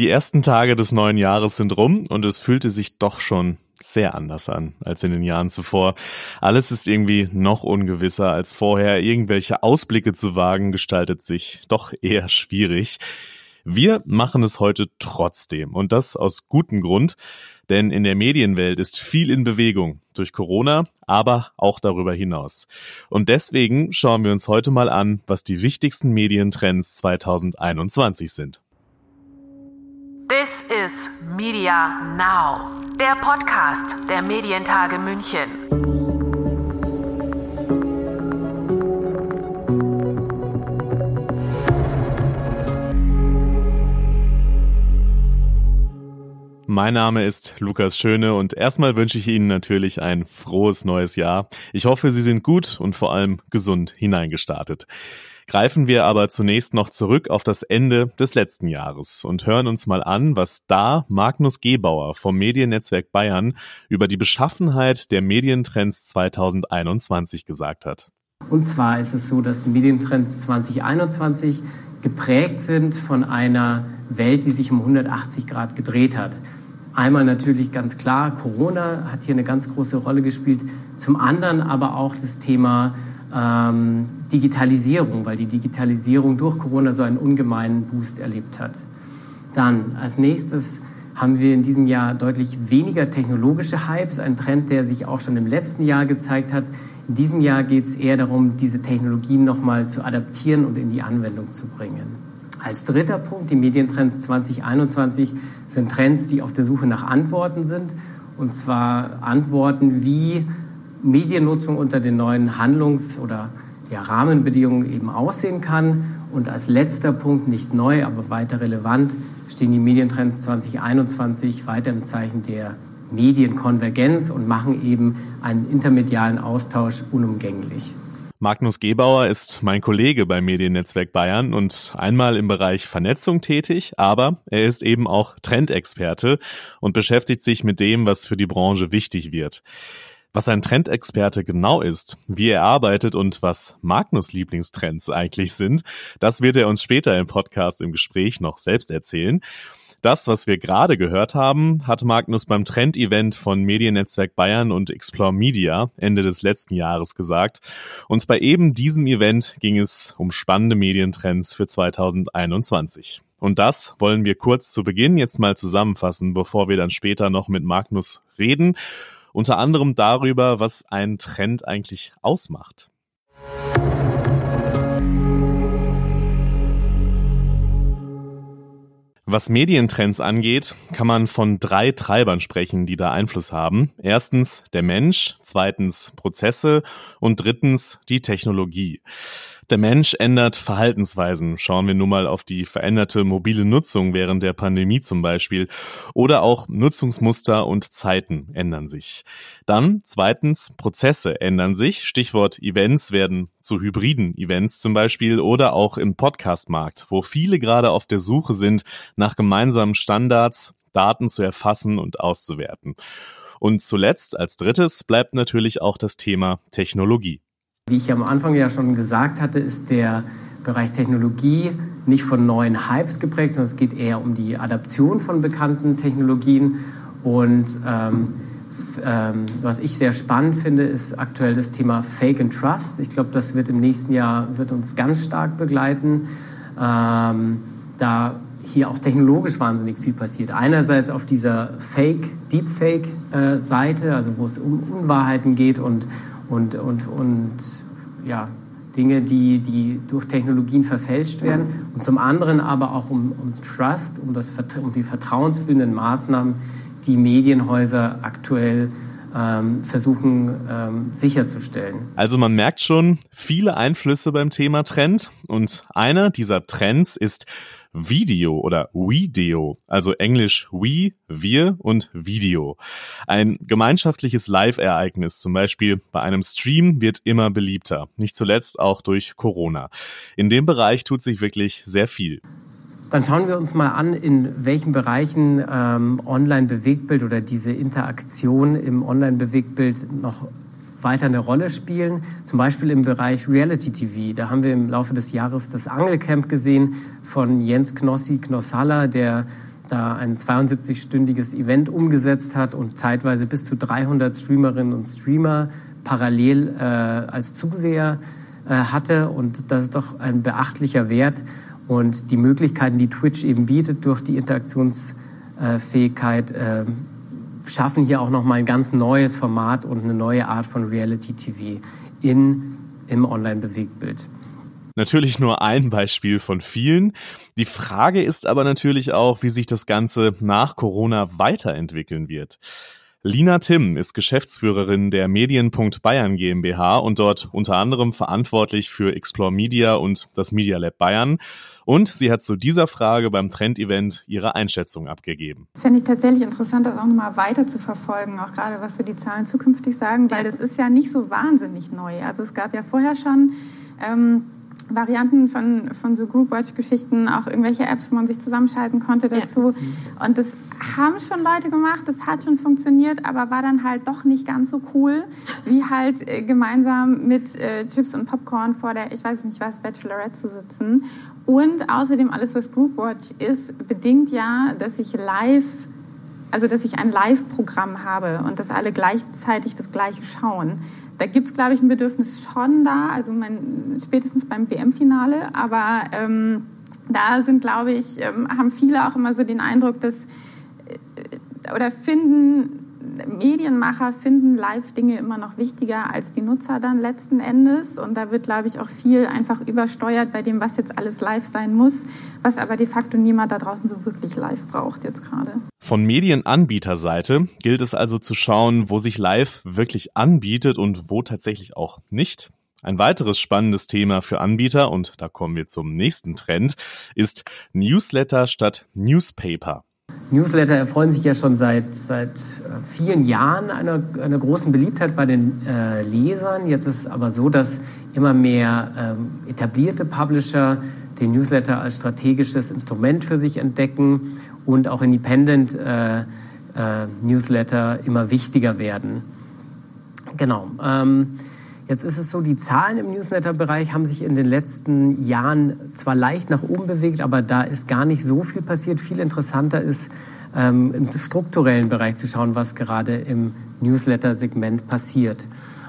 Die ersten Tage des neuen Jahres sind rum und es fühlte sich doch schon sehr anders an als in den Jahren zuvor. Alles ist irgendwie noch ungewisser als vorher. Irgendwelche Ausblicke zu wagen gestaltet sich doch eher schwierig. Wir machen es heute trotzdem und das aus gutem Grund, denn in der Medienwelt ist viel in Bewegung durch Corona, aber auch darüber hinaus. Und deswegen schauen wir uns heute mal an, was die wichtigsten Medientrends 2021 sind. This is Media Now, der Podcast der Medientage München. Mein Name ist Lukas Schöne und erstmal wünsche ich Ihnen natürlich ein frohes neues Jahr. Ich hoffe, Sie sind gut und vor allem gesund hineingestartet. Greifen wir aber zunächst noch zurück auf das Ende des letzten Jahres und hören uns mal an, was da Magnus Gebauer vom Mediennetzwerk Bayern über die Beschaffenheit der Medientrends 2021 gesagt hat. Und zwar ist es so, dass die Medientrends 2021 geprägt sind von einer Welt, die sich um 180 Grad gedreht hat. Einmal natürlich ganz klar, Corona hat hier eine ganz große Rolle gespielt. Zum anderen aber auch das Thema ähm, Digitalisierung, weil die Digitalisierung durch Corona so einen ungemeinen Boost erlebt hat. Dann als nächstes haben wir in diesem Jahr deutlich weniger technologische Hypes, ein Trend, der sich auch schon im letzten Jahr gezeigt hat. In diesem Jahr geht es eher darum, diese Technologien nochmal zu adaptieren und in die Anwendung zu bringen. Als dritter Punkt, die Medientrends 2021 sind Trends, die auf der Suche nach Antworten sind. Und zwar Antworten, wie Mediennutzung unter den neuen Handlungs- oder ja, Rahmenbedingungen eben aussehen kann. Und als letzter Punkt, nicht neu, aber weiter relevant, stehen die Medientrends 2021 weiter im Zeichen der Medienkonvergenz und machen eben einen intermedialen Austausch unumgänglich. Magnus Gebauer ist mein Kollege beim Mediennetzwerk Bayern und einmal im Bereich Vernetzung tätig, aber er ist eben auch Trendexperte und beschäftigt sich mit dem, was für die Branche wichtig wird. Was ein Trendexperte genau ist, wie er arbeitet und was Magnus Lieblingstrends eigentlich sind, das wird er uns später im Podcast im Gespräch noch selbst erzählen. Das, was wir gerade gehört haben, hat Magnus beim Trend-Event von Mediennetzwerk Bayern und Explore Media Ende des letzten Jahres gesagt. Und bei eben diesem Event ging es um spannende Medientrends für 2021. Und das wollen wir kurz zu Beginn jetzt mal zusammenfassen, bevor wir dann später noch mit Magnus reden. Unter anderem darüber, was ein Trend eigentlich ausmacht. Was Medientrends angeht, kann man von drei Treibern sprechen, die da Einfluss haben. Erstens der Mensch, zweitens Prozesse und drittens die Technologie. Der Mensch ändert Verhaltensweisen. Schauen wir nun mal auf die veränderte mobile Nutzung während der Pandemie zum Beispiel. Oder auch Nutzungsmuster und Zeiten ändern sich. Dann zweitens, Prozesse ändern sich. Stichwort Events werden zu hybriden Events zum Beispiel oder auch im Podcastmarkt, wo viele gerade auf der Suche sind nach gemeinsamen Standards, Daten zu erfassen und auszuwerten. Und zuletzt als drittes bleibt natürlich auch das Thema Technologie. Wie ich am Anfang ja schon gesagt hatte, ist der Bereich Technologie nicht von neuen Hypes geprägt, sondern es geht eher um die Adaption von bekannten Technologien. Und ähm, ähm, was ich sehr spannend finde, ist aktuell das Thema Fake and Trust. Ich glaube, das wird im nächsten Jahr wird uns ganz stark begleiten, ähm, da hier auch technologisch wahnsinnig viel passiert. Einerseits auf dieser Fake, Deepfake-Seite, äh, also wo es um Unwahrheiten geht und und, und, und ja, Dinge, die, die durch Technologien verfälscht werden. Und zum anderen aber auch um, um Trust, um, das, um die vertrauensbildenden Maßnahmen, die Medienhäuser aktuell ähm, versuchen ähm, sicherzustellen. Also man merkt schon viele Einflüsse beim Thema Trend und einer dieser Trends ist Video oder Video, also Englisch We, wir und Video. Ein gemeinschaftliches Live-Ereignis, zum Beispiel bei einem Stream, wird immer beliebter, nicht zuletzt auch durch Corona. In dem Bereich tut sich wirklich sehr viel. Dann schauen wir uns mal an, in welchen Bereichen ähm, Online-Bewegtbild oder diese Interaktion im Online-Bewegtbild noch weiter eine Rolle spielen. Zum Beispiel im Bereich Reality TV. Da haben wir im Laufe des Jahres das Angelcamp gesehen von Jens Knossi Knossalla, der da ein 72-stündiges Event umgesetzt hat und zeitweise bis zu 300 Streamerinnen und Streamer parallel äh, als Zuseher äh, hatte. Und das ist doch ein beachtlicher Wert. Und die Möglichkeiten, die Twitch eben bietet durch die Interaktionsfähigkeit, äh, schaffen hier auch nochmal ein ganz neues Format und eine neue Art von Reality TV in, im Online-Bewegtbild. Natürlich nur ein Beispiel von vielen. Die Frage ist aber natürlich auch, wie sich das Ganze nach Corona weiterentwickeln wird. Lina Timm ist Geschäftsführerin der Medienpunkt Bayern GmbH und dort unter anderem verantwortlich für Explore Media und das Media Lab Bayern. Und sie hat zu dieser Frage beim Trend-Event ihre Einschätzung abgegeben. Das finde ich tatsächlich interessant, das auch nochmal weiter zu verfolgen, auch gerade was für die Zahlen zukünftig sagen, weil das ist ja nicht so wahnsinnig neu. Also es gab ja vorher schon ähm, Varianten von, von so Groupwatch-Geschichten, auch irgendwelche Apps, wo man sich zusammenschalten konnte dazu. Ja. Und das haben schon Leute gemacht, das hat schon funktioniert, aber war dann halt doch nicht ganz so cool, wie halt äh, gemeinsam mit äh, Chips und Popcorn vor der, ich weiß nicht was, Bachelorette zu sitzen. Und außerdem alles, was Groupwatch ist, bedingt ja, dass ich live also dass ich ein Live-Programm habe und dass alle gleichzeitig das Gleiche schauen da gibt es, glaube ich, ein Bedürfnis schon da, also mein, spätestens beim WM-Finale. Aber ähm, da sind, glaube ich, ähm, haben viele auch immer so den Eindruck, dass äh, oder finden Medienmacher finden Live-Dinge immer noch wichtiger als die Nutzer dann letzten Endes. Und da wird, glaube ich, auch viel einfach übersteuert bei dem, was jetzt alles live sein muss, was aber de facto niemand da draußen so wirklich live braucht jetzt gerade. Von Medienanbieterseite gilt es also zu schauen, wo sich live wirklich anbietet und wo tatsächlich auch nicht. Ein weiteres spannendes Thema für Anbieter, und da kommen wir zum nächsten Trend, ist Newsletter statt Newspaper. Newsletter erfreuen sich ja schon seit, seit äh, vielen Jahren einer, einer großen Beliebtheit bei den äh, Lesern. Jetzt ist aber so, dass immer mehr ähm, etablierte Publisher den Newsletter als strategisches Instrument für sich entdecken und auch Independent äh, äh, Newsletter immer wichtiger werden. Genau. Ähm, Jetzt ist es so, die Zahlen im Newsletter-Bereich haben sich in den letzten Jahren zwar leicht nach oben bewegt, aber da ist gar nicht so viel passiert. Viel interessanter ist, ähm, im strukturellen Bereich zu schauen, was gerade im Newsletter-Segment passiert.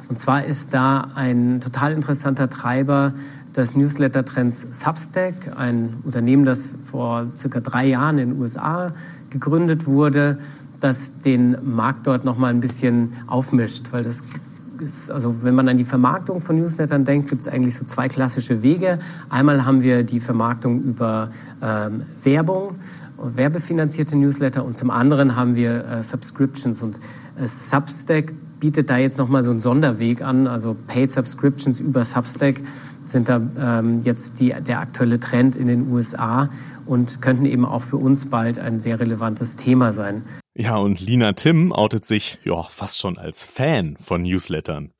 Und zwar ist da ein total interessanter Treiber des Newsletter-Trends Substack, ein Unternehmen, das vor circa drei Jahren in den USA gegründet wurde, das den Markt dort nochmal ein bisschen aufmischt, weil das ist, also wenn man an die Vermarktung von Newslettern denkt, gibt es eigentlich so zwei klassische Wege. Einmal haben wir die Vermarktung über ähm, Werbung, werbefinanzierte Newsletter und zum anderen haben wir äh, Subscriptions und äh, Substack bietet da jetzt nochmal so einen Sonderweg an, also Paid Subscriptions über Substack sind da ähm, jetzt die, der aktuelle Trend in den USA und könnten eben auch für uns bald ein sehr relevantes Thema sein. Ja, und Lina Tim outet sich ja fast schon als Fan von Newslettern.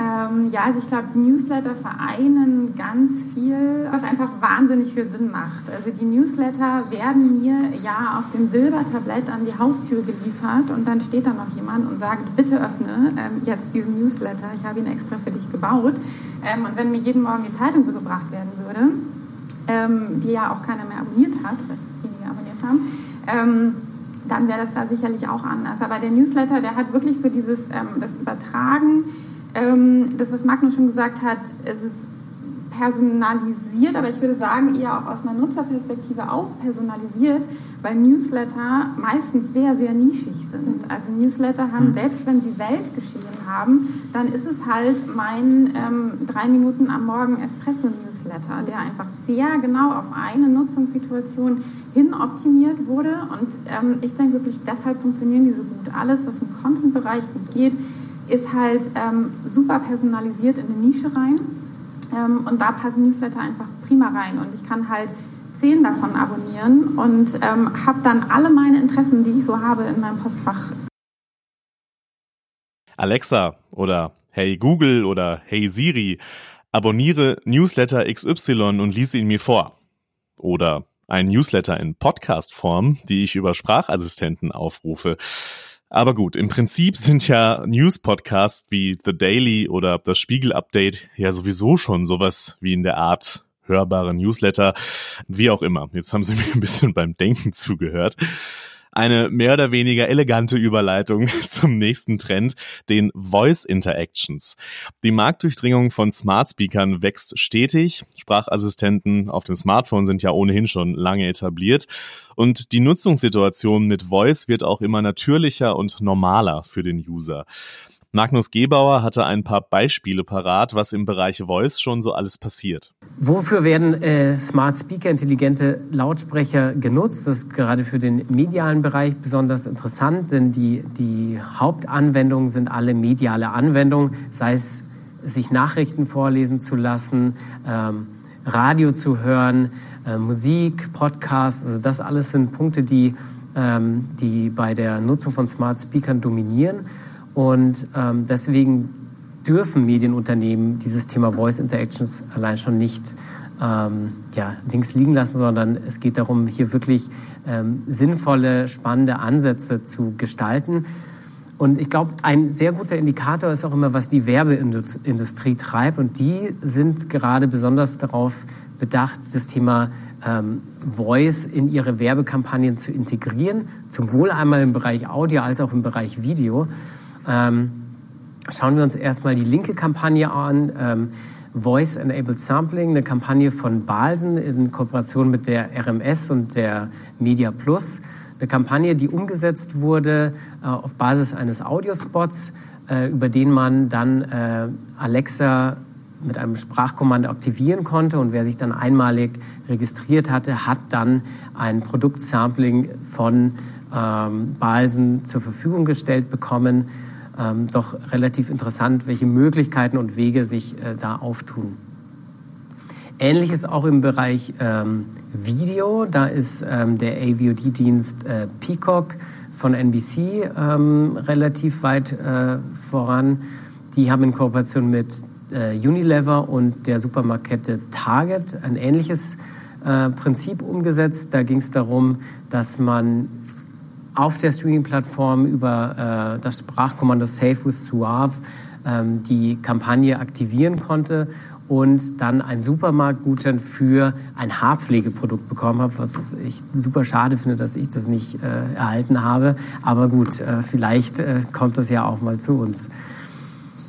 Ähm, ja, also ich glaube, Newsletter vereinen ganz viel, was einfach wahnsinnig viel Sinn macht. Also die Newsletter werden mir ja auf dem Silbertablett an die Haustür geliefert und dann steht da noch jemand und sagt, bitte öffne ähm, jetzt diesen Newsletter, ich habe ihn extra für dich gebaut. Ähm, und wenn mir jeden Morgen die Zeitung so gebracht werden würde, ähm, die ja auch keiner mehr abonniert hat, oder weniger abonniert haben, ähm, dann wäre das da sicherlich auch anders. Aber der Newsletter, der hat wirklich so dieses, ähm, das Übertragen, ähm, das, was Magnus schon gesagt hat, es ist personalisiert, aber ich würde sagen, eher auch aus einer Nutzerperspektive auch personalisiert, weil Newsletter meistens sehr, sehr nischig sind. Also Newsletter haben, mhm. selbst wenn sie Weltgeschehen haben, dann ist es halt mein ähm, drei Minuten am Morgen Espresso-Newsletter, der einfach sehr genau auf eine Nutzungssituation hin optimiert wurde. Und ähm, ich denke wirklich, deshalb funktionieren die so gut. Alles, was im Content-Bereich gut geht, ist halt ähm, super personalisiert in eine Nische rein. Ähm, und da passen Newsletter einfach prima rein. Und ich kann halt zehn davon abonnieren und ähm, habe dann alle meine Interessen, die ich so habe, in meinem Postfach. Alexa oder Hey Google oder Hey Siri, abonniere Newsletter XY und lies ihn mir vor. Oder ein Newsletter in Podcast-Form, die ich über Sprachassistenten aufrufe. Aber gut, im Prinzip sind ja News-Podcasts wie The Daily oder das Spiegel-Update ja sowieso schon sowas wie in der Art hörbare Newsletter, wie auch immer. Jetzt haben Sie mir ein bisschen beim Denken zugehört eine mehr oder weniger elegante Überleitung zum nächsten Trend, den Voice Interactions. Die Marktdurchdringung von Smart Speakern wächst stetig. Sprachassistenten auf dem Smartphone sind ja ohnehin schon lange etabliert. Und die Nutzungssituation mit Voice wird auch immer natürlicher und normaler für den User. Magnus Gebauer hatte ein paar Beispiele parat, was im Bereich Voice schon so alles passiert. Wofür werden äh, Smart Speaker, intelligente Lautsprecher genutzt? Das ist gerade für den medialen Bereich besonders interessant, denn die, die Hauptanwendungen sind alle mediale Anwendungen, sei es sich Nachrichten vorlesen zu lassen, ähm, Radio zu hören, äh, Musik, Podcasts, also das alles sind Punkte, die, ähm, die bei der Nutzung von Smart Speakern dominieren. Und ähm, deswegen dürfen Medienunternehmen dieses Thema Voice Interactions allein schon nicht ähm, ja, links liegen lassen, sondern es geht darum, hier wirklich ähm, sinnvolle, spannende Ansätze zu gestalten. Und ich glaube, ein sehr guter Indikator ist auch immer, was die Werbeindustrie treibt. Und die sind gerade besonders darauf bedacht, das Thema ähm, Voice in ihre Werbekampagnen zu integrieren, zum Wohl einmal im Bereich Audio als auch im Bereich Video. Ähm, schauen wir uns erstmal die linke Kampagne an. Ähm, Voice Enabled Sampling, eine Kampagne von Balsen in Kooperation mit der RMS und der Media Plus. Eine Kampagne, die umgesetzt wurde äh, auf Basis eines Audiospots, äh, über den man dann äh, Alexa mit einem Sprachkommando aktivieren konnte und wer sich dann einmalig registriert hatte, hat dann ein Produktsampling von ähm, Balsen zur Verfügung gestellt bekommen ähm, doch relativ interessant, welche Möglichkeiten und Wege sich äh, da auftun. Ähnliches auch im Bereich ähm, Video. Da ist ähm, der AVOD-Dienst äh, Peacock von NBC ähm, relativ weit äh, voran. Die haben in Kooperation mit äh, Unilever und der Supermarkette Target ein ähnliches äh, Prinzip umgesetzt. Da ging es darum, dass man auf der Streaming-Plattform über äh, das Sprachkommando Save with Suave ähm, die Kampagne aktivieren konnte und dann ein Supermarktgutschein für ein Haarpflegeprodukt bekommen habe, was ich super schade finde, dass ich das nicht äh, erhalten habe. Aber gut, äh, vielleicht äh, kommt das ja auch mal zu uns.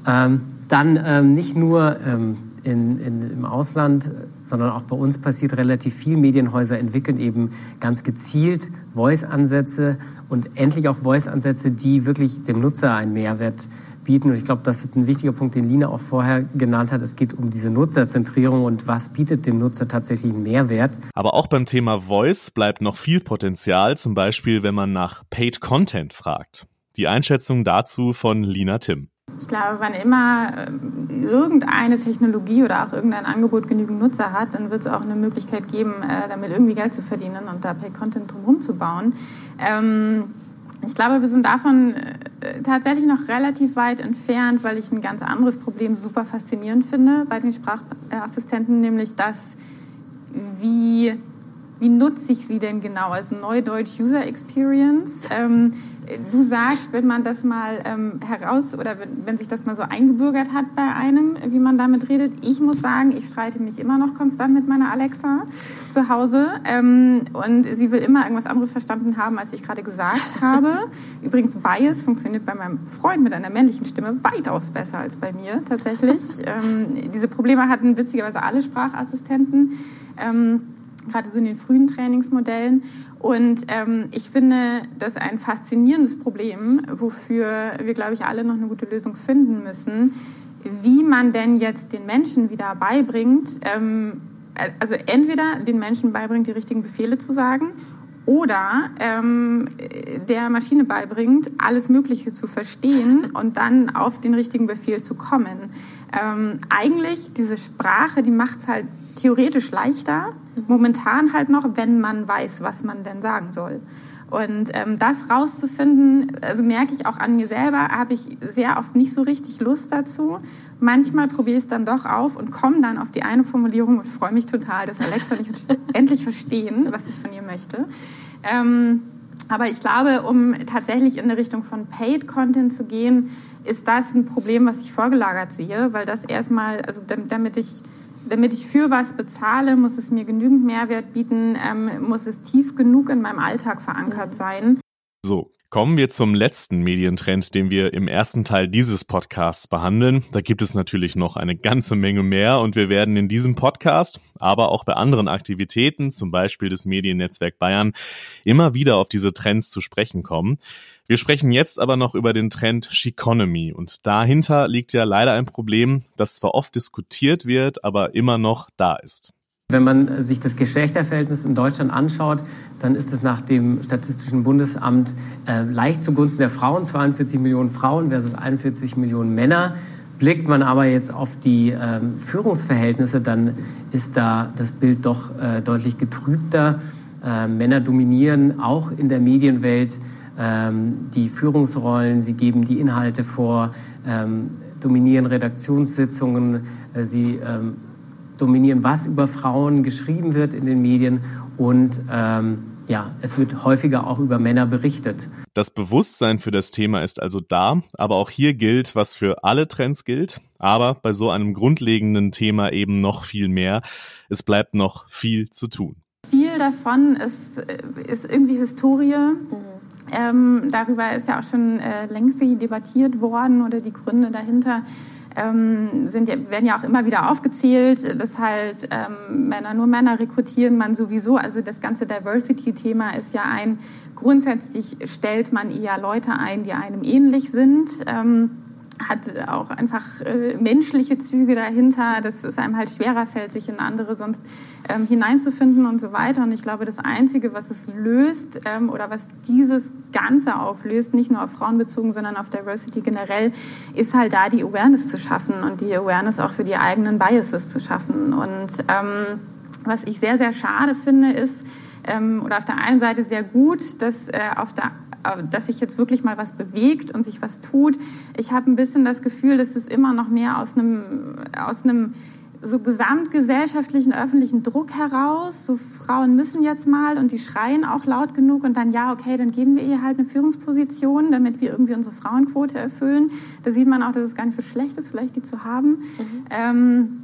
Ähm, dann ähm, nicht nur ähm, in, in, im Ausland, sondern auch bei uns passiert relativ viel. Medienhäuser entwickeln eben ganz gezielt Voice-Ansätze und endlich auch Voice-Ansätze, die wirklich dem Nutzer einen Mehrwert bieten. Und ich glaube, das ist ein wichtiger Punkt, den Lina auch vorher genannt hat. Es geht um diese Nutzerzentrierung und was bietet dem Nutzer tatsächlich einen Mehrwert. Aber auch beim Thema Voice bleibt noch viel Potenzial, zum Beispiel wenn man nach Paid Content fragt. Die Einschätzung dazu von Lina Tim. Ich glaube, wann immer äh, irgendeine Technologie oder auch irgendein Angebot genügend Nutzer hat, dann wird es auch eine Möglichkeit geben, äh, damit irgendwie Geld zu verdienen und da Pay-Content drumherum zu bauen. Ähm, ich glaube, wir sind davon äh, tatsächlich noch relativ weit entfernt, weil ich ein ganz anderes Problem super faszinierend finde bei den Sprachassistenten, nämlich das, wie, wie nutze ich sie denn genau? Also Neudeutsch User Experience. Ähm, du sagst, wenn man das mal ähm, heraus oder wenn, wenn, sich das mal so eingebürgert hat bei einem, wie man damit redet. Ich muss sagen, ich streite mich immer noch konstant mit meiner Alexa zu Hause ähm, und sie will immer irgendwas anderes verstanden haben, als ich gerade gesagt habe. Übrigens, Bias funktioniert bei meinem Freund mit einer männlichen Stimme weitaus besser als bei mir tatsächlich. Ähm, diese Probleme hatten witzigerweise alle Sprachassistenten. Ähm, gerade so in den frühen Trainingsmodellen. Und ähm, ich finde das ein faszinierendes Problem, wofür wir, glaube ich, alle noch eine gute Lösung finden müssen, wie man denn jetzt den Menschen wieder beibringt, ähm, also entweder den Menschen beibringt, die richtigen Befehle zu sagen oder ähm, der Maschine beibringt, alles Mögliche zu verstehen und dann auf den richtigen Befehl zu kommen. Ähm, eigentlich diese Sprache, die macht es halt theoretisch leichter, momentan halt noch, wenn man weiß, was man denn sagen soll. Und ähm, das rauszufinden, also merke ich auch an mir selber, habe ich sehr oft nicht so richtig Lust dazu. Manchmal probiere ich es dann doch auf und komme dann auf die eine Formulierung und freue mich total, dass Alexa und ich endlich verstehen, was ich von ihr möchte. Ähm, aber ich glaube, um tatsächlich in der Richtung von Paid Content zu gehen, ist das ein Problem, was ich vorgelagert sehe, weil das erstmal, also damit ich damit ich für was bezahle, muss es mir genügend Mehrwert bieten, ähm, muss es tief genug in meinem Alltag verankert sein. So, Kommen wir zum letzten Medientrend, den wir im ersten Teil dieses Podcasts behandeln. Da gibt es natürlich noch eine ganze Menge mehr und wir werden in diesem Podcast, aber auch bei anderen Aktivitäten, zum Beispiel des Mediennetzwerk Bayern, immer wieder auf diese Trends zu sprechen kommen. Wir sprechen jetzt aber noch über den Trend Chiconomy und dahinter liegt ja leider ein Problem, das zwar oft diskutiert wird, aber immer noch da ist. Wenn man sich das Geschlechterverhältnis in Deutschland anschaut, dann ist es nach dem Statistischen Bundesamt äh, leicht zugunsten der Frauen, 42 Millionen Frauen versus 41 Millionen Männer. Blickt man aber jetzt auf die äh, Führungsverhältnisse, dann ist da das Bild doch äh, deutlich getrübter. Äh, Männer dominieren auch in der Medienwelt ähm, die Führungsrollen, sie geben die Inhalte vor, ähm, dominieren Redaktionssitzungen, äh, sie ähm, dominieren, was über Frauen geschrieben wird in den Medien und ähm, ja, es wird häufiger auch über Männer berichtet. Das Bewusstsein für das Thema ist also da, aber auch hier gilt, was für alle Trends gilt, aber bei so einem grundlegenden Thema eben noch viel mehr. Es bleibt noch viel zu tun. Viel davon ist, ist irgendwie Historie. Mhm. Ähm, darüber ist ja auch schon äh, längst debattiert worden oder die Gründe dahinter ähm, sind, werden ja auch immer wieder aufgezählt, dass halt ähm, Männer nur Männer rekrutieren, man sowieso, also das ganze Diversity-Thema ist ja ein, grundsätzlich stellt man eher Leute ein, die einem ähnlich sind. Ähm, hat auch einfach äh, menschliche Züge dahinter, dass es einem halt schwerer fällt, sich in andere sonst ähm, hineinzufinden und so weiter. Und ich glaube, das Einzige, was es löst ähm, oder was dieses Ganze auflöst, nicht nur auf Frauen bezogen, sondern auf Diversity generell, ist halt da die Awareness zu schaffen und die Awareness auch für die eigenen Biases zu schaffen. Und ähm, was ich sehr, sehr schade finde, ist, ähm, oder auf der einen Seite sehr gut, dass äh, auf der dass sich jetzt wirklich mal was bewegt und sich was tut. Ich habe ein bisschen das Gefühl, dass es immer noch mehr aus einem, aus einem so gesamtgesellschaftlichen öffentlichen Druck heraus, so Frauen müssen jetzt mal und die schreien auch laut genug und dann ja, okay, dann geben wir ihr halt eine Führungsposition, damit wir irgendwie unsere Frauenquote erfüllen. Da sieht man auch, dass es gar nicht so schlecht ist, vielleicht die zu haben. Mhm. Ähm,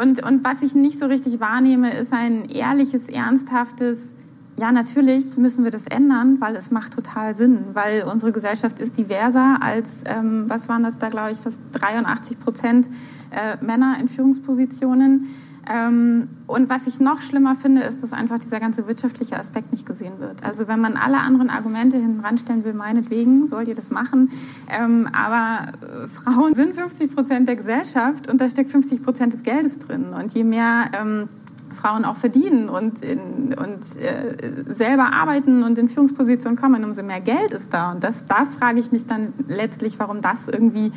und, und was ich nicht so richtig wahrnehme, ist ein ehrliches, ernsthaftes, ja, natürlich müssen wir das ändern, weil es macht total Sinn, weil unsere Gesellschaft ist diverser als, ähm, was waren das da, glaube ich, fast 83 Prozent äh, Männer in Führungspositionen. Ähm, und was ich noch schlimmer finde, ist, dass einfach dieser ganze wirtschaftliche Aspekt nicht gesehen wird. Also wenn man alle anderen Argumente hinten ranstellen will, meinetwegen, sollt ihr das machen. Ähm, aber äh, Frauen sind 50 Prozent der Gesellschaft und da steckt 50 Prozent des Geldes drin. Und je mehr ähm, Frauen auch verdienen und, in, und äh, selber arbeiten und in Führungspositionen kommen, umso mehr Geld ist da. Und das, da frage ich mich dann letztlich, warum das irgendwie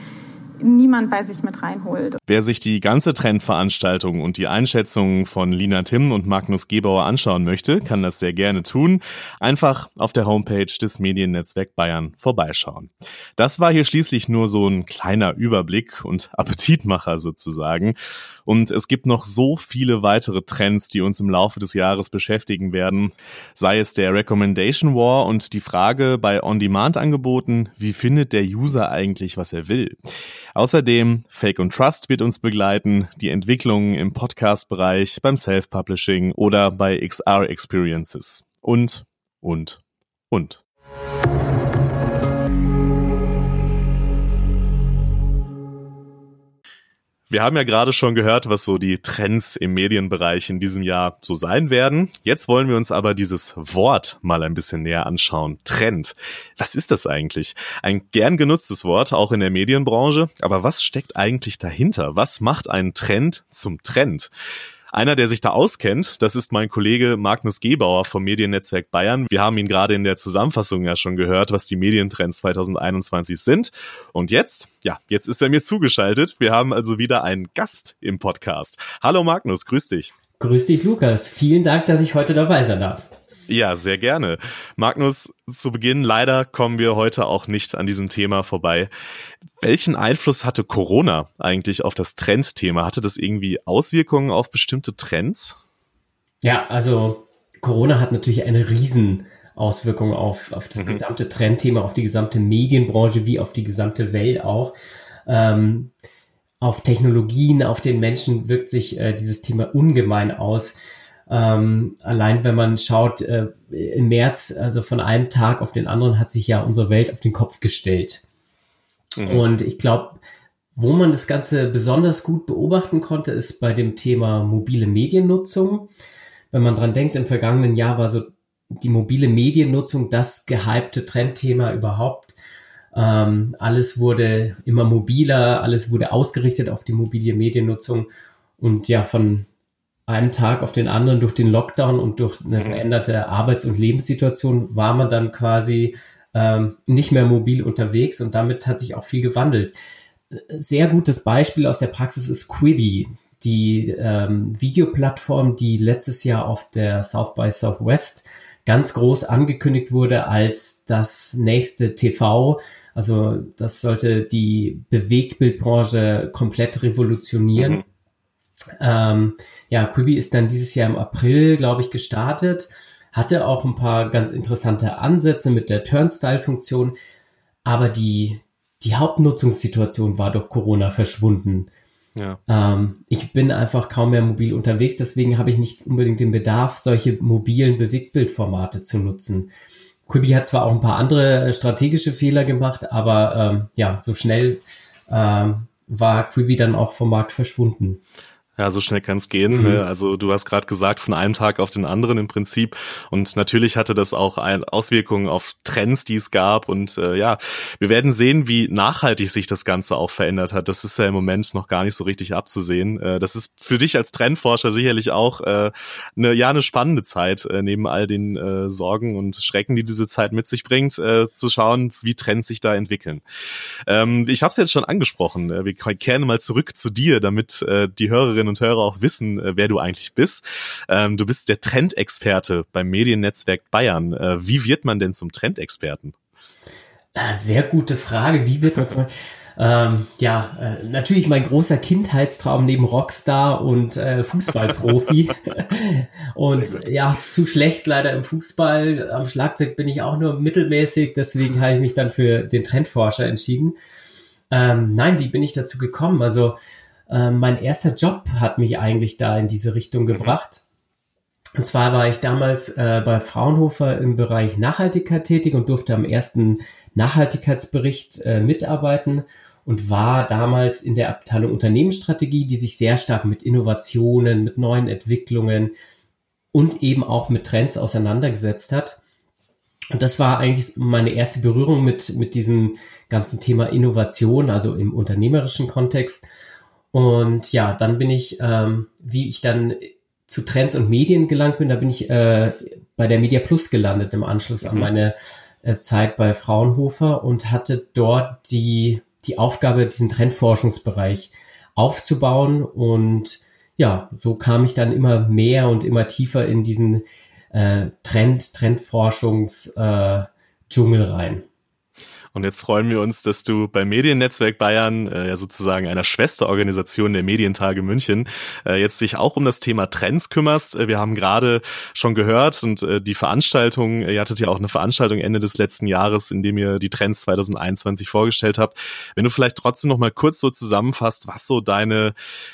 niemand bei sich mit reinholt. Wer sich die ganze Trendveranstaltung und die Einschätzungen von Lina Timm und Magnus Gebauer anschauen möchte, kann das sehr gerne tun. Einfach auf der Homepage des Mediennetzwerk Bayern vorbeischauen. Das war hier schließlich nur so ein kleiner Überblick und Appetitmacher sozusagen. Und es gibt noch so viele weitere Trends, die uns im Laufe des Jahres beschäftigen werden. Sei es der Recommendation War und die Frage bei On-Demand-Angeboten, wie findet der User eigentlich, was er will? Außerdem Fake und Trust wird uns begleiten, die Entwicklungen im Podcast-Bereich, beim Self-Publishing oder bei XR Experiences. Und, und, und. Wir haben ja gerade schon gehört, was so die Trends im Medienbereich in diesem Jahr so sein werden. Jetzt wollen wir uns aber dieses Wort mal ein bisschen näher anschauen. Trend. Was ist das eigentlich? Ein gern genutztes Wort, auch in der Medienbranche. Aber was steckt eigentlich dahinter? Was macht einen Trend zum Trend? Einer, der sich da auskennt, das ist mein Kollege Magnus Gebauer vom Mediennetzwerk Bayern. Wir haben ihn gerade in der Zusammenfassung ja schon gehört, was die Medientrends 2021 sind. Und jetzt, ja, jetzt ist er mir zugeschaltet. Wir haben also wieder einen Gast im Podcast. Hallo Magnus, grüß dich. Grüß dich, Lukas. Vielen Dank, dass ich heute dabei sein darf. Ja, sehr gerne. Magnus, zu Beginn leider kommen wir heute auch nicht an diesem Thema vorbei. Welchen Einfluss hatte Corona eigentlich auf das Trendthema? Hatte das irgendwie Auswirkungen auf bestimmte Trends? Ja, also Corona hat natürlich eine Riesenauswirkung auf, auf das mhm. gesamte Trendthema, auf die gesamte Medienbranche wie auf die gesamte Welt auch. Ähm, auf Technologien, auf den Menschen wirkt sich äh, dieses Thema ungemein aus. Ähm, allein wenn man schaut, äh, im März, also von einem Tag auf den anderen, hat sich ja unsere Welt auf den Kopf gestellt. Mhm. Und ich glaube, wo man das Ganze besonders gut beobachten konnte, ist bei dem Thema mobile Mediennutzung. Wenn man dran denkt, im vergangenen Jahr war so die mobile Mediennutzung das gehypte Trendthema überhaupt. Ähm, alles wurde immer mobiler, alles wurde ausgerichtet auf die mobile Mediennutzung. Und ja, von einem Tag auf den anderen durch den Lockdown und durch eine mhm. veränderte Arbeits- und Lebenssituation war man dann quasi ähm, nicht mehr mobil unterwegs und damit hat sich auch viel gewandelt. Sehr gutes Beispiel aus der Praxis ist Quibi, die ähm, Videoplattform, die letztes Jahr auf der South by Southwest ganz groß angekündigt wurde als das nächste TV. Also das sollte die Bewegtbildbranche komplett revolutionieren. Mhm. Ähm, ja, Quibi ist dann dieses Jahr im April, glaube ich, gestartet, hatte auch ein paar ganz interessante Ansätze mit der Turnstyle-Funktion, aber die, die Hauptnutzungssituation war durch Corona verschwunden. Ja. Ähm, ich bin einfach kaum mehr mobil unterwegs, deswegen habe ich nicht unbedingt den Bedarf, solche mobilen Bewegtbildformate zu nutzen. Quibi hat zwar auch ein paar andere strategische Fehler gemacht, aber ähm, ja, so schnell ähm, war Quibi dann auch vom Markt verschwunden. Ja, so schnell kann es gehen. Mhm. Ne? Also du hast gerade gesagt, von einem Tag auf den anderen im Prinzip. Und natürlich hatte das auch Auswirkungen auf Trends, die es gab. Und äh, ja, wir werden sehen, wie nachhaltig sich das Ganze auch verändert hat. Das ist ja im Moment noch gar nicht so richtig abzusehen. Äh, das ist für dich als Trendforscher sicherlich auch äh, eine, ja, eine spannende Zeit, äh, neben all den äh, Sorgen und Schrecken, die diese Zeit mit sich bringt, äh, zu schauen, wie Trends sich da entwickeln. Ähm, ich habe es jetzt schon angesprochen. Äh, wir kehren mal zurück zu dir, damit äh, die Hörerinnen Hörerinnen und Hörer auch wissen, äh, wer du eigentlich bist. Ähm, du bist der Trendexperte beim Mediennetzwerk Bayern. Äh, wie wird man denn zum Trendexperten? Äh, sehr gute Frage. Wie wird man zum ähm, ja, äh, natürlich mein großer Kindheitstraum neben Rockstar und äh, Fußballprofi. und ja, zu schlecht leider im Fußball. Am Schlagzeug bin ich auch nur mittelmäßig, deswegen habe ich mich dann für den Trendforscher entschieden. Ähm, nein, wie bin ich dazu gekommen? Also äh, mein erster Job hat mich eigentlich da in diese Richtung mhm. gebracht. Und zwar war ich damals äh, bei Fraunhofer im Bereich Nachhaltigkeit tätig und durfte am ersten Nachhaltigkeitsbericht äh, mitarbeiten und war damals in der Abteilung Unternehmensstrategie, die sich sehr stark mit Innovationen, mit neuen Entwicklungen und eben auch mit Trends auseinandergesetzt hat. Und das war eigentlich meine erste Berührung mit, mit diesem ganzen Thema Innovation, also im unternehmerischen Kontext. Und ja, dann bin ich, ähm, wie ich dann zu Trends und Medien gelangt bin, da bin ich äh, bei der Media Plus gelandet im Anschluss an mhm. meine äh, Zeit bei Fraunhofer und hatte dort die, die Aufgabe, diesen Trendforschungsbereich aufzubauen. Und ja, so kam ich dann immer mehr und immer tiefer in diesen äh, Trend, Trendforschungs-Dschungel äh, rein. Und jetzt freuen wir uns, dass du beim Mediennetzwerk Bayern, äh, ja sozusagen einer Schwesterorganisation der Medientage München, äh, jetzt sich auch um das Thema Trends kümmerst. Äh, wir haben gerade schon gehört und äh, die Veranstaltung, ihr hattet ja auch eine Veranstaltung Ende des letzten Jahres, in dem ihr die Trends 2021 vorgestellt habt. Wenn du vielleicht trotzdem noch mal kurz so zusammenfasst, was so deine,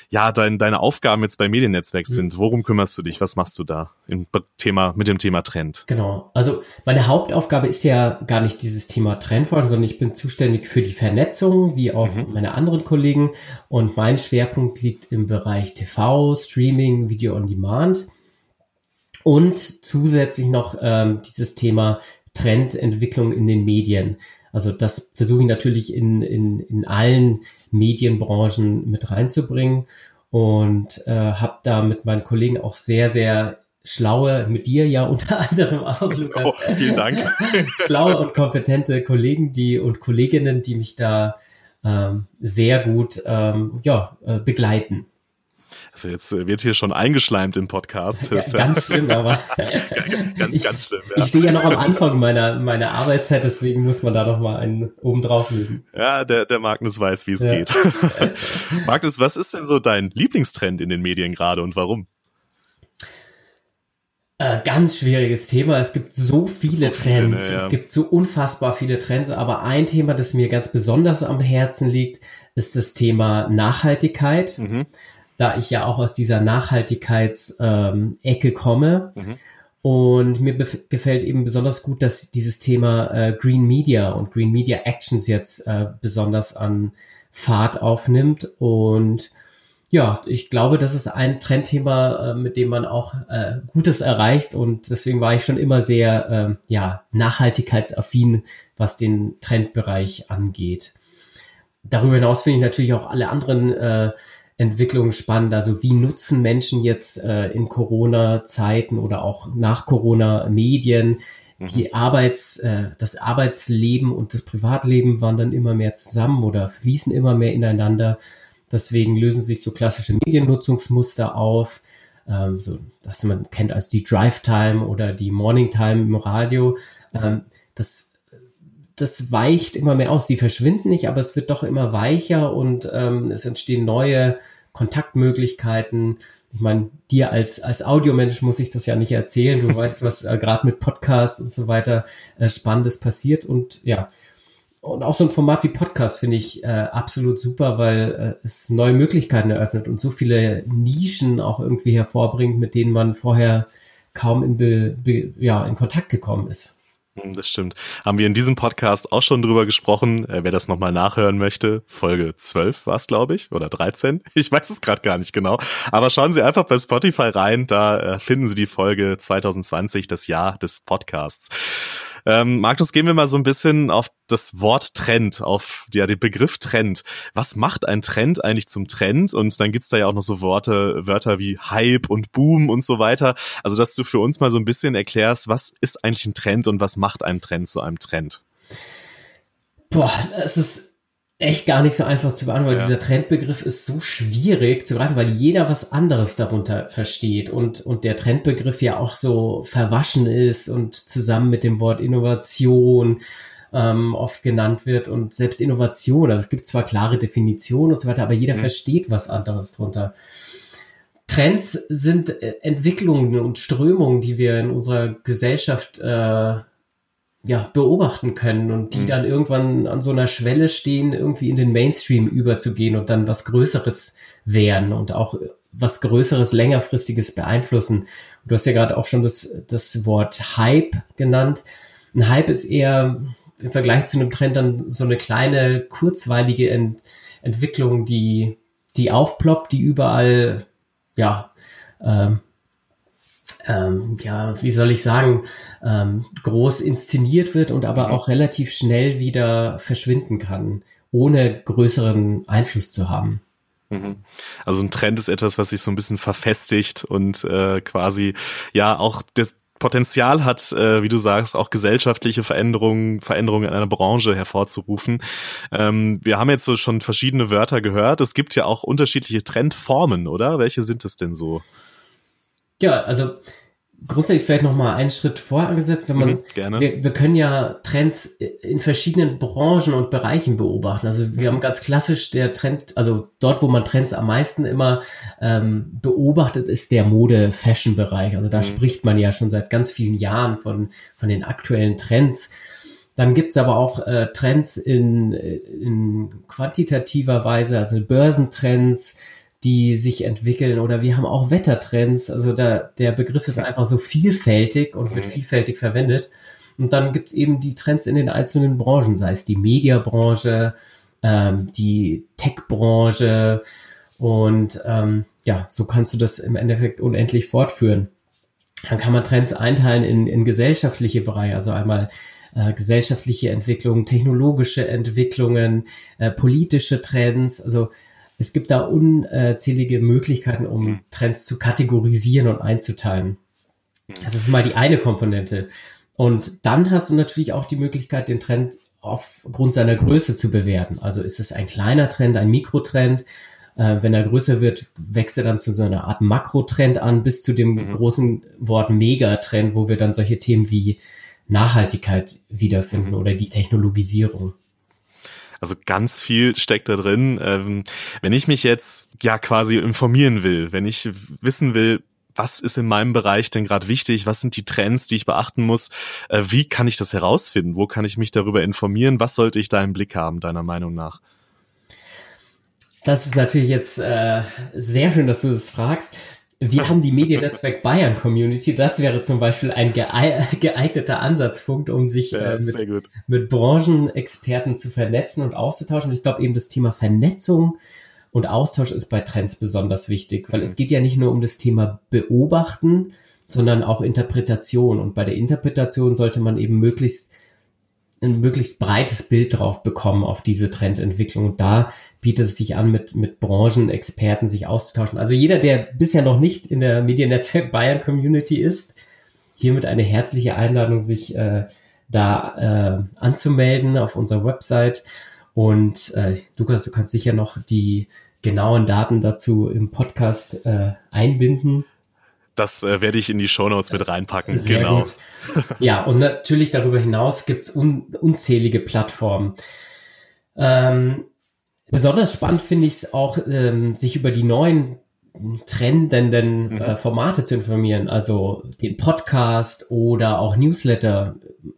ja, dein, deine Aufgaben jetzt bei Mediennetzwerk mhm. sind. Worum kümmerst du dich? Was machst du da im Thema, mit dem Thema Trend? Genau. Also meine Hauptaufgabe ist ja gar nicht dieses Thema Trendforschung, sondern ich bin zuständig für die Vernetzung, wie auch mhm. meine anderen Kollegen. Und mein Schwerpunkt liegt im Bereich TV, Streaming, Video on Demand. Und zusätzlich noch ähm, dieses Thema Trendentwicklung in den Medien. Also das versuche ich natürlich in, in, in allen Medienbranchen mit reinzubringen und äh, habe da mit meinen Kollegen auch sehr, sehr schlaue, mit dir ja unter anderem auch, Lukas. Oh, vielen Dank. schlaue und kompetente Kollegen, die und Kolleginnen, die mich da ähm, sehr gut ähm, ja, äh, begleiten. Also jetzt äh, wird hier schon eingeschleimt im Podcast. Ja, ganz schlimm, aber ganz, ich, ganz schlimm. Ja. Ich stehe ja noch am Anfang meiner, meiner Arbeitszeit, deswegen muss man da noch mal einen oben drauf legen. Ja, der, der Magnus weiß, wie es ja. geht. Magnus, was ist denn so dein Lieblingstrend in den Medien gerade und warum? Äh, ganz schwieriges Thema. Es gibt so viele so Trends. Viele, ne, ja. Es gibt so unfassbar viele Trends. Aber ein Thema, das mir ganz besonders am Herzen liegt, ist das Thema Nachhaltigkeit. Mhm. Da ich ja auch aus dieser Nachhaltigkeitsecke ähm, komme. Mhm. Und mir gefällt eben besonders gut, dass dieses Thema äh, Green Media und Green Media Actions jetzt äh, besonders an Fahrt aufnimmt. Und ja, ich glaube, das ist ein Trendthema, äh, mit dem man auch äh, Gutes erreicht. Und deswegen war ich schon immer sehr äh, ja, nachhaltigkeitsaffin, was den Trendbereich angeht. Darüber hinaus finde ich natürlich auch alle anderen äh, Entwicklungen spannend. Also wie nutzen Menschen jetzt äh, in Corona-Zeiten oder auch nach Corona Medien? Die mhm. Arbeits, äh, das Arbeitsleben und das Privatleben wandern immer mehr zusammen oder fließen immer mehr ineinander. Deswegen lösen sich so klassische Mediennutzungsmuster auf, ähm, so, das man kennt als die Drive Time oder die Morning Time im Radio. Ähm, das das weicht immer mehr aus. Die verschwinden nicht, aber es wird doch immer weicher und ähm, es entstehen neue Kontaktmöglichkeiten. Ich meine, dir als, als Audiomensch muss ich das ja nicht erzählen. Du weißt, was äh, gerade mit Podcasts und so weiter äh, Spannendes passiert. Und ja, und auch so ein Format wie Podcast finde ich äh, absolut super, weil äh, es neue Möglichkeiten eröffnet und so viele Nischen auch irgendwie hervorbringt, mit denen man vorher kaum in, be, be, ja, in Kontakt gekommen ist. Hm, das stimmt. Haben wir in diesem Podcast auch schon drüber gesprochen. Äh, wer das nochmal nachhören möchte, Folge 12 war es, glaube ich, oder 13. Ich weiß es gerade gar nicht genau. Aber schauen Sie einfach bei Spotify rein, da äh, finden Sie die Folge 2020, das Jahr des Podcasts. Ähm, Markus, gehen wir mal so ein bisschen auf das Wort Trend, auf ja, den Begriff Trend. Was macht ein Trend eigentlich zum Trend? Und dann gibt's da ja auch noch so Worte, Wörter wie Hype und Boom und so weiter. Also, dass du für uns mal so ein bisschen erklärst, was ist eigentlich ein Trend und was macht ein Trend zu einem Trend? Boah, es ist echt gar nicht so einfach zu beantworten. Ja. Dieser Trendbegriff ist so schwierig zu greifen, weil jeder was anderes darunter versteht und, und der Trendbegriff ja auch so verwaschen ist und zusammen mit dem Wort Innovation ähm, oft genannt wird und selbst Innovation, also es gibt zwar klare Definitionen und so weiter, aber jeder mhm. versteht was anderes drunter. Trends sind äh, Entwicklungen und Strömungen, die wir in unserer Gesellschaft äh, ja, beobachten können und die mhm. dann irgendwann an so einer Schwelle stehen, irgendwie in den Mainstream überzugehen und dann was Größeres werden und auch was Größeres, längerfristiges beeinflussen. Du hast ja gerade auch schon das, das Wort Hype genannt. Ein Hype ist eher im Vergleich zu einem Trend dann so eine kleine, kurzweilige Ent Entwicklung, die, die aufploppt, die überall, ja, ähm, ähm, ja, wie soll ich sagen, ähm, groß inszeniert wird und aber mhm. auch relativ schnell wieder verschwinden kann, ohne größeren Einfluss zu haben. Mhm. Also ein Trend ist etwas, was sich so ein bisschen verfestigt und äh, quasi ja auch das Potenzial hat, äh, wie du sagst, auch gesellschaftliche Veränderungen, Veränderungen in einer Branche hervorzurufen. Ähm, wir haben jetzt so schon verschiedene Wörter gehört. Es gibt ja auch unterschiedliche Trendformen, oder? Welche sind es denn so? Ja, also grundsätzlich vielleicht noch mal einen Schritt vorher angesetzt, wenn man, mhm, gerne. Wir, wir können ja Trends in verschiedenen Branchen und Bereichen beobachten. Also wir haben ganz klassisch der Trend, also dort, wo man Trends am meisten immer ähm, beobachtet, ist der Mode-Fashion-Bereich. Also da mhm. spricht man ja schon seit ganz vielen Jahren von, von den aktuellen Trends. Dann gibt's aber auch äh, Trends in, in quantitativer Weise, also Börsentrends, die sich entwickeln oder wir haben auch Wettertrends. Also da, der Begriff ist einfach so vielfältig und wird mhm. vielfältig verwendet. Und dann gibt's eben die Trends in den einzelnen Branchen, sei es die Mediabranche, ähm, die Tech-Branche und ähm, ja, so kannst du das im Endeffekt unendlich fortführen. Dann kann man Trends einteilen in, in gesellschaftliche Bereiche, also einmal äh, gesellschaftliche Entwicklungen, technologische Entwicklungen, äh, politische Trends, also es gibt da unzählige Möglichkeiten, um mhm. Trends zu kategorisieren und einzuteilen. Mhm. Das ist mal die eine Komponente. Und dann hast du natürlich auch die Möglichkeit, den Trend aufgrund seiner Größe zu bewerten. Also ist es ein kleiner Trend, ein Mikrotrend? Äh, wenn er größer wird, wächst er dann zu so einer Art Makrotrend an, bis zu dem mhm. großen Wort Megatrend, wo wir dann solche Themen wie Nachhaltigkeit wiederfinden mhm. oder die Technologisierung. Also ganz viel steckt da drin. Ähm, wenn ich mich jetzt ja quasi informieren will, wenn ich wissen will, was ist in meinem Bereich denn gerade wichtig? Was sind die Trends, die ich beachten muss? Äh, wie kann ich das herausfinden? Wo kann ich mich darüber informieren? Was sollte ich da im Blick haben, deiner Meinung nach? Das ist natürlich jetzt äh, sehr schön, dass du das fragst. Wir haben die Mediennetzwerk Bayern Community. Das wäre zum Beispiel ein geeigneter Ansatzpunkt, um sich ja, äh, mit, mit Branchenexperten zu vernetzen und auszutauschen. Und ich glaube eben das Thema Vernetzung und Austausch ist bei Trends besonders wichtig, weil mhm. es geht ja nicht nur um das Thema Beobachten, sondern auch Interpretation. Und bei der Interpretation sollte man eben möglichst ein möglichst breites Bild drauf bekommen auf diese Trendentwicklung. Und da bietet es sich an, mit, mit Branchenexperten sich auszutauschen. Also jeder, der bisher noch nicht in der Mediennetzwerk Bayern Community ist, hiermit eine herzliche Einladung, sich äh, da äh, anzumelden auf unserer Website. Und äh, Lukas, du kannst sicher noch die genauen Daten dazu im Podcast äh, einbinden. Das äh, werde ich in die Shownotes mit reinpacken. Sehr genau. Gut. Ja, und natürlich darüber hinaus gibt es un unzählige Plattformen. Ähm, besonders spannend finde ich es auch, ähm, sich über die neuen trendenden mhm. äh, Formate zu informieren, also den Podcast oder auch Newsletter.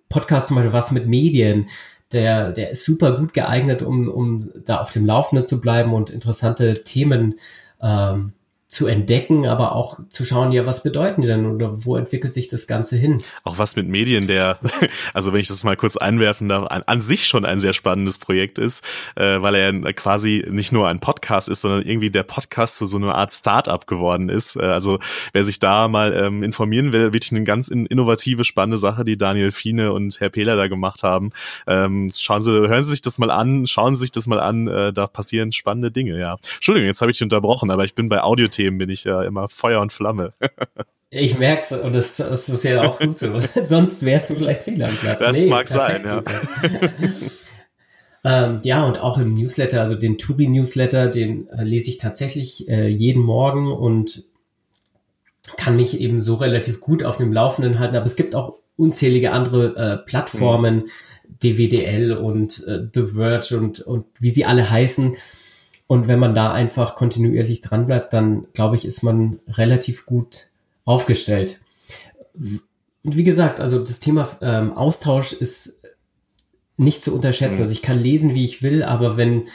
Podcast zum Beispiel was mit Medien, der, der ist super gut geeignet, um, um da auf dem Laufenden zu bleiben und interessante Themen ähm, zu entdecken, aber auch zu schauen, ja, was bedeuten die denn oder wo entwickelt sich das Ganze hin? Auch was mit Medien, der, also wenn ich das mal kurz einwerfen darf, an, an sich schon ein sehr spannendes Projekt ist, äh, weil er quasi nicht nur ein Podcast ist, sondern irgendwie der Podcast zu so einer Art Startup geworden ist. Äh, also wer sich da mal ähm, informieren will, wirklich eine ganz in, innovative, spannende Sache, die Daniel Fiene und Herr Pehler da gemacht haben. Ähm, schauen Sie, hören Sie sich das mal an, schauen Sie sich das mal an, äh, da passieren spannende Dinge, ja. Entschuldigung, jetzt habe ich dich unterbrochen, aber ich bin bei Audiothemen Themen bin ich ja immer Feuer und Flamme. ich merk's und das, das, ist ja auch gut so. Sonst wärst du vielleicht fehl am Platz. Das nee, mag sein, ja. ähm, ja, und auch im Newsletter, also den Turi-Newsletter, den äh, lese ich tatsächlich äh, jeden Morgen und kann mich eben so relativ gut auf dem Laufenden halten. Aber es gibt auch unzählige andere äh, Plattformen, mhm. DWDL und äh, The Verge und, und wie sie alle heißen, und wenn man da einfach kontinuierlich dran bleibt, dann glaube ich, ist man relativ gut aufgestellt. Und wie gesagt, also das Thema ähm, Austausch ist nicht zu unterschätzen. Mhm. Also ich kann lesen, wie ich will, aber wenn,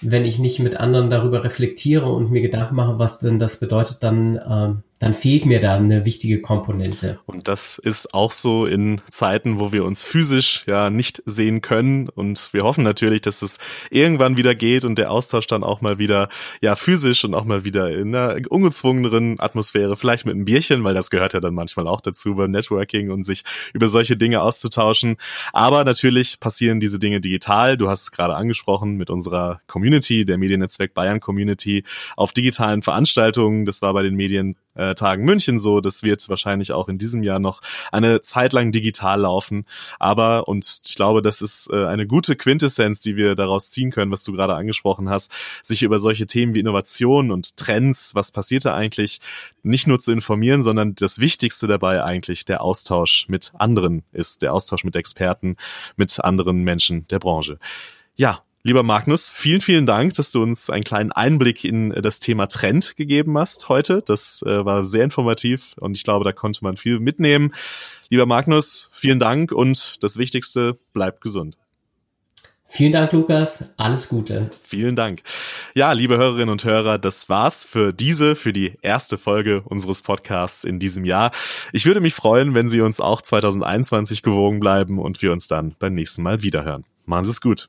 wenn ich nicht mit anderen darüber reflektiere und mir Gedanken mache, was denn das bedeutet, dann ähm, dann fehlt mir da eine wichtige Komponente. Und das ist auch so in Zeiten, wo wir uns physisch ja nicht sehen können. Und wir hoffen natürlich, dass es irgendwann wieder geht und der Austausch dann auch mal wieder ja physisch und auch mal wieder in einer ungezwungeneren Atmosphäre, vielleicht mit einem Bierchen, weil das gehört ja dann manchmal auch dazu beim Networking und sich über solche Dinge auszutauschen. Aber natürlich passieren diese Dinge digital. Du hast es gerade angesprochen mit unserer Community, der Mediennetzwerk Bayern Community, auf digitalen Veranstaltungen. Das war bei den Medien äh, Tagen München so. Das wird wahrscheinlich auch in diesem Jahr noch eine Zeit lang digital laufen. Aber, und ich glaube, das ist äh, eine gute Quintessenz, die wir daraus ziehen können, was du gerade angesprochen hast, sich über solche Themen wie Innovation und Trends, was passiert da eigentlich, nicht nur zu informieren, sondern das Wichtigste dabei eigentlich der Austausch mit anderen ist, der Austausch mit Experten, mit anderen Menschen der Branche. Ja, Lieber Magnus, vielen, vielen Dank, dass du uns einen kleinen Einblick in das Thema Trend gegeben hast heute. Das äh, war sehr informativ und ich glaube, da konnte man viel mitnehmen. Lieber Magnus, vielen Dank und das Wichtigste, bleib gesund. Vielen Dank, Lukas. Alles Gute. Vielen Dank. Ja, liebe Hörerinnen und Hörer, das war's für diese, für die erste Folge unseres Podcasts in diesem Jahr. Ich würde mich freuen, wenn Sie uns auch 2021 gewogen bleiben und wir uns dann beim nächsten Mal wiederhören. Machen Sie es gut.